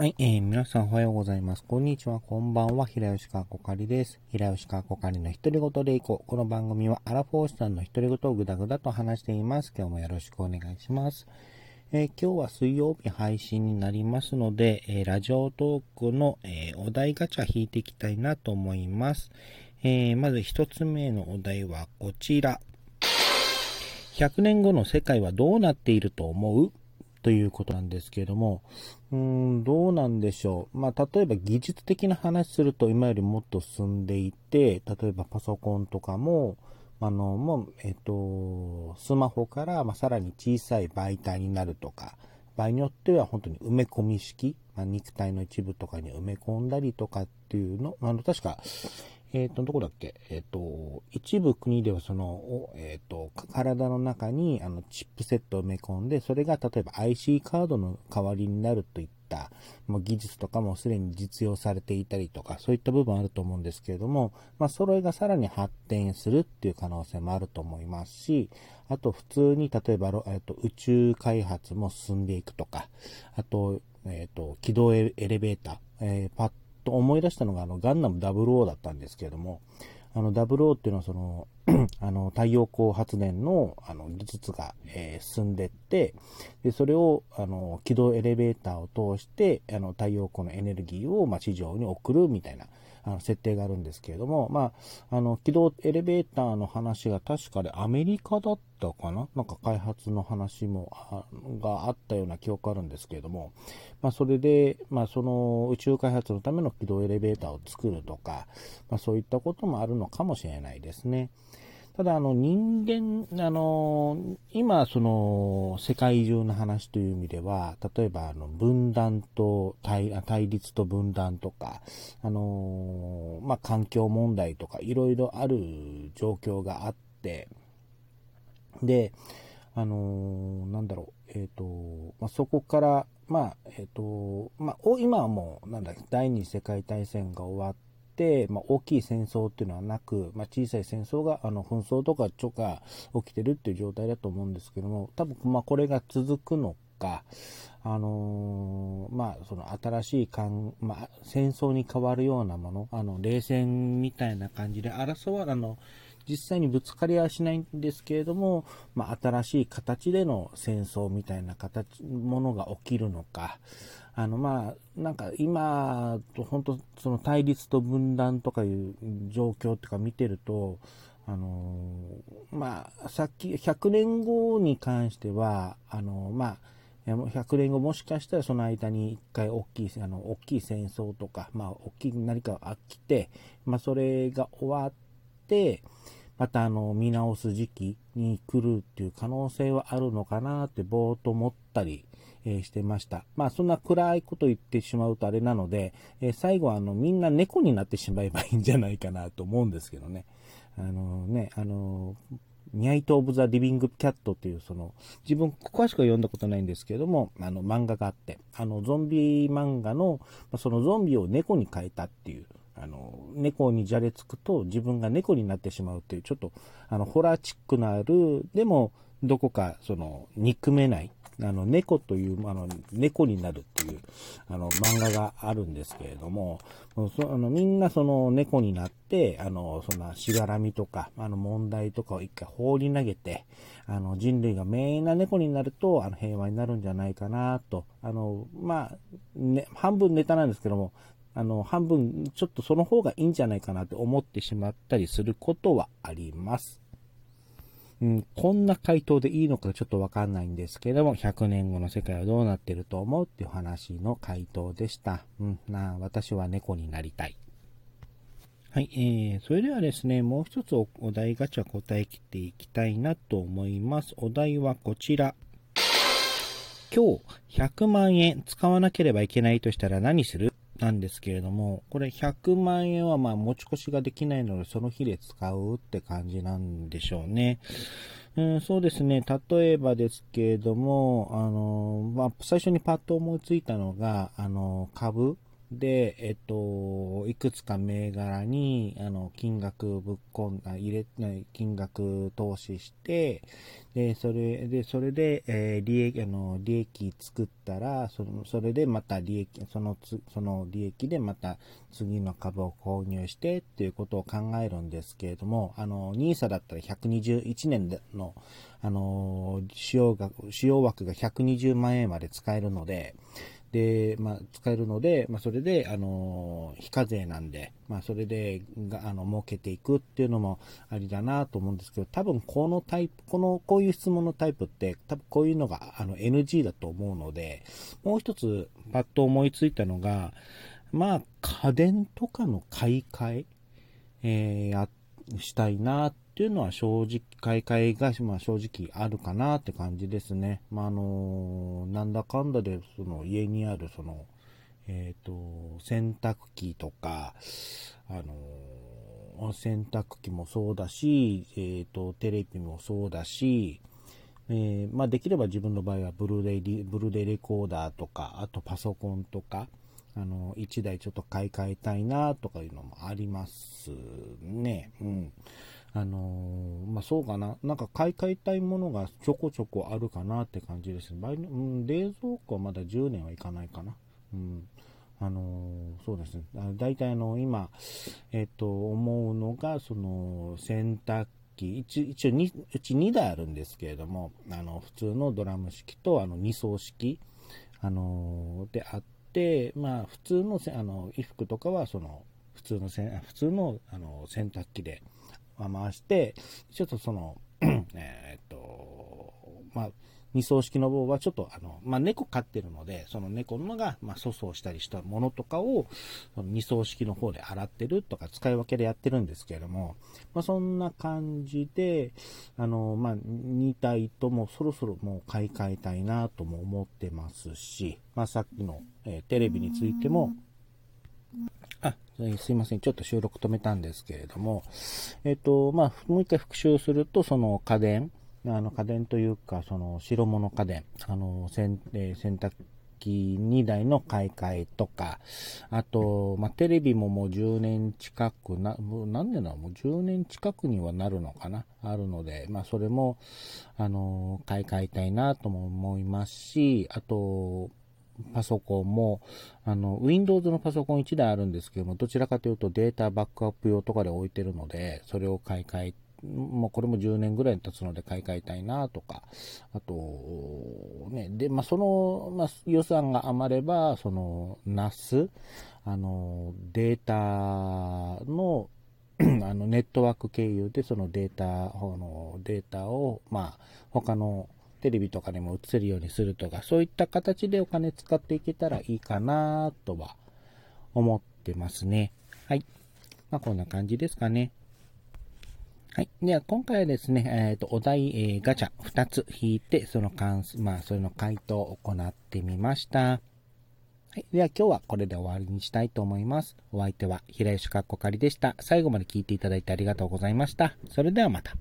はい、えー、皆さんおはようございます。こんにちは、こんばんは、平吉川こかりです。平吉川こかりの独り言でいこう。この番組はアラフォーシさんの独り言をぐだぐだと話しています。今日もよろしくお願いします。えー、今日は水曜日配信になりますので、えー、ラジオトークの、えお題ガチャ引いていきたいなと思います。えまず一つ目のお題はこちら。100年後の世界はどうなっていると思う？ということなんですけれども、うん、どうなんでしょう。まあ、例えば技術的な話すると今よりもっと進んでいて、例えばパソコンとかも、あの、もう、えっ、と、スマホから、まあ、さらに小さい媒体になるとか、場合によっては本当に埋め込み式、まあ、肉体の一部とかに埋め込んだりとかっていうの、あの、確か、えっ、ー、と、どこだっけ？えっ、ー、と、一部国ではその、えっ、ー、と、体の中にあのチップセットを埋め込んで、それが例えば IC カードの代わりになるといった、もう技術とかもすでに実用されていたりとか、そういった部分あると思うんですけれども、まあ、それがさらに発展するっていう可能性もあると思いますし、あと普通に例えば、えっと、宇宙開発も進んでいくとか、あと、えっと、軌道エレベーター、えー、パッと思い出したのが、あの、ガンダム00だったんですけれども、あの、00っていうのはその、あの、太陽光発電の、あの、技術が、えー、進んでって、で、それを、あの、軌道エレベーターを通して、あの、太陽光のエネルギーを、まあ、地上に送るみたいな、あの設定があるんですけれども、まあ、あの、軌道エレベーターの話が確かでアメリカだったかな？なんか開発の話も、があったような記憶あるんですけれども、まあ、それで、まあ、その宇宙開発のための軌道エレベーターを作るとか、まあ、そういったこともあるのかもしれないですね。ただ、あの、人間、あの、今、その、世界中の話という意味では、例えば、あの、分断と対、対立と分断とか、あの、まあ、環境問題とか、いろいろある状況があって、で、あの、なんだろう、えっ、ー、と、まあ、そこから、まあ、えっ、ー、と、まあ、今はもう、なんだ、第二次世界大戦が終わって、、まあ、大きい戦争っていうのはなく、まあ、小さい戦争が、あの、紛争とかとか起きてるっていう状態だと思うんですけども、多分、まあ、これが続くのか、あのー、まあ、その新しいん、まあ、戦争に変わるようなもの、あの、冷戦みたいな感じで争わ、あの、実際にぶつかりはしないんですけれども、まあ、新しい形での戦争みたいな形、ものが起きるのか、あの、まあ、なんか今と、本当その対立と分断とかいう状況とか見てると、あのまあ、さっき、100年後に関しては、あのまあ、100年後もしかしたらその間に一回大きい、あの、大きい戦争とか、まあ、大きい何かが来て、まあ、それが終わって、またあの、見直す時期に来るっていう可能性はあるのかなってぼーっと思ったりえしてました。まあそんな暗いこと言ってしまうとあれなので、え最後はあのみんな猫になってしまえばいいんじゃないかなと思うんですけどね。あのね、あのニャイト・オブ・ザ・リビング・キャットっていう、その、自分、詳しくは読んだことないんですけども、あの、漫画があって、あの、ゾンビ漫画の、そのゾンビを猫に変えたっていう、あの、猫にじゃれつくと自分が猫になってしまうっていう、ちょっと、あの、ホラーチックのある、でも、どこか、その、憎めない、あの、猫という、あの、猫になるっていう、あの、漫画があるんですけれども、そあのみんなその猫になって、あの、そんなしがらみとか、あの問題とかを一回放り投げて、あの、人類がメインな猫になると、あの、平和になるんじゃないかなと、あの、まあ、ね、半分ネタなんですけども、あの、半分、ちょっとその方がいいんじゃないかなって思ってしまったりすることはあります。うん、こんな回答でいいのかちょっとわかんないんですけども、100年後の世界はどうなってると思うっていう話の回答でした。うん、な私は猫になりたい。はい、えー、それではですね、もう一つお題ガチャ答え切っていきたいなと思います。お題はこちら。今日100万円使わなければいけないとしたら何する？なんですけれども、これ100万円はまあ持ち越しができないので、その日で使うって感じなんでしょうね。うん、そうですね。例えばですけれども、あの、まあ、最初にパッと思いついたのが、あの、株で、えっと、いくつか銘柄に、あの、金額ぶっ込んだ、入れ、金額投資して、で、それで、それで、えー、利益、あの、利益作ったら、その、それでまた利益、そのつ、その利益でまた次の株を購入してっていうことを考えるんですけれども、あの、NISA だったら121年での、あの、使用額、使用枠が120万円まで使えるので、で、まあ、使えるので、まあ、それで、あの、非課税なんで、まあ、それで、が、あの、儲けていくっていうのもありだなと思うんですけど、多分このタイプ、この、こういう質問のタイプって、多分こういうのが、あの、NG だと思うので、もう一つ、パッと思いついたのが、まあ、家電とかの買い替え、えー、や、したいなっっていうのは正直、買い替えが、まあ、正直あるかなって感じですね。まあ、あのなんだかんだで、その家にある、その、えっ、ー、と、洗濯機とか、あの洗濯機もそうだし、えっ、と、テレビもそうだし、え、まあ、できれば自分の場合はブルーレイ、ブルーレイレコーダーとか、あとパソコンとか、あの、1台ちょっと買い替えたいなとかいうのもありますね。うん。あのー、まあ、そうかな。なんか買い替えたいものがちょこちょこあるかなって感じですね。場合うん、冷蔵庫はまだ10年はいかないかな。うん。あのー、そうですね。大体あの、今、えっ、と、思うのが、その、洗濯機、一応、うち2台あるんですけれども、あの、普通のドラム式と、あの、2層式、あの、であって、まあ、普通の、あの、衣服とかは、その、普通のせ、普通の、あの、洗濯機で、回して、ちょっとその、えっと、まあ、二層式の棒はちょっとあの、まあ、猫飼ってるので、その猫のが、ま、粗相したりしたものとかを、その二層式の方で洗ってるとか使い分けでやってるんですけれども、まあ、そんな感じで、あの、まあ、2体ともそろそろもう買い替えたいなとも思ってますし、まあ、さっきの、えー、テレビについても、あ、すいません。ちょっと収録止めたんですけれども、えっ、と、まあ、もう一回復習すると、その家電、あの家電というか、その白物家電、あの洗,、え、洗濯機2台の買い替えとか、あと、まあ、テレビももう10年近くな、何年だもう10年近くにはなるのかな。あるので、まあ、それも、あの、買い替えたいなとも思いますし、あと、パソコンも、あの、Windows のパソコン1台あるんですけども、どちらかというとデータバックアップ用とかで置いてるので、それを買い替え、もうこれも10年ぐらい経つので買い替えたいなとか、あと、ね、で、まあ、その、まあ、予算が余れば、その、NAS、あの、データの、あの、ネットワーク経由でそのデータ、のデータを、まあ、他のテレビとかでも映せるようにするとか、そういった形でお金使っていけたらいいかなとは思ってますね。はい。まあ、こんな感じですかね。はい。では、今回はですね、えっ、ー、と、お題、えー、ガチャ2つ引いて、その関数、まあ、それの回答を行ってみました。はい。では、今日はこれで終わりにしたいと思います。お相手は、平吉かっこかりでした。最後まで聞いていただいてありがとうございました。それではまた。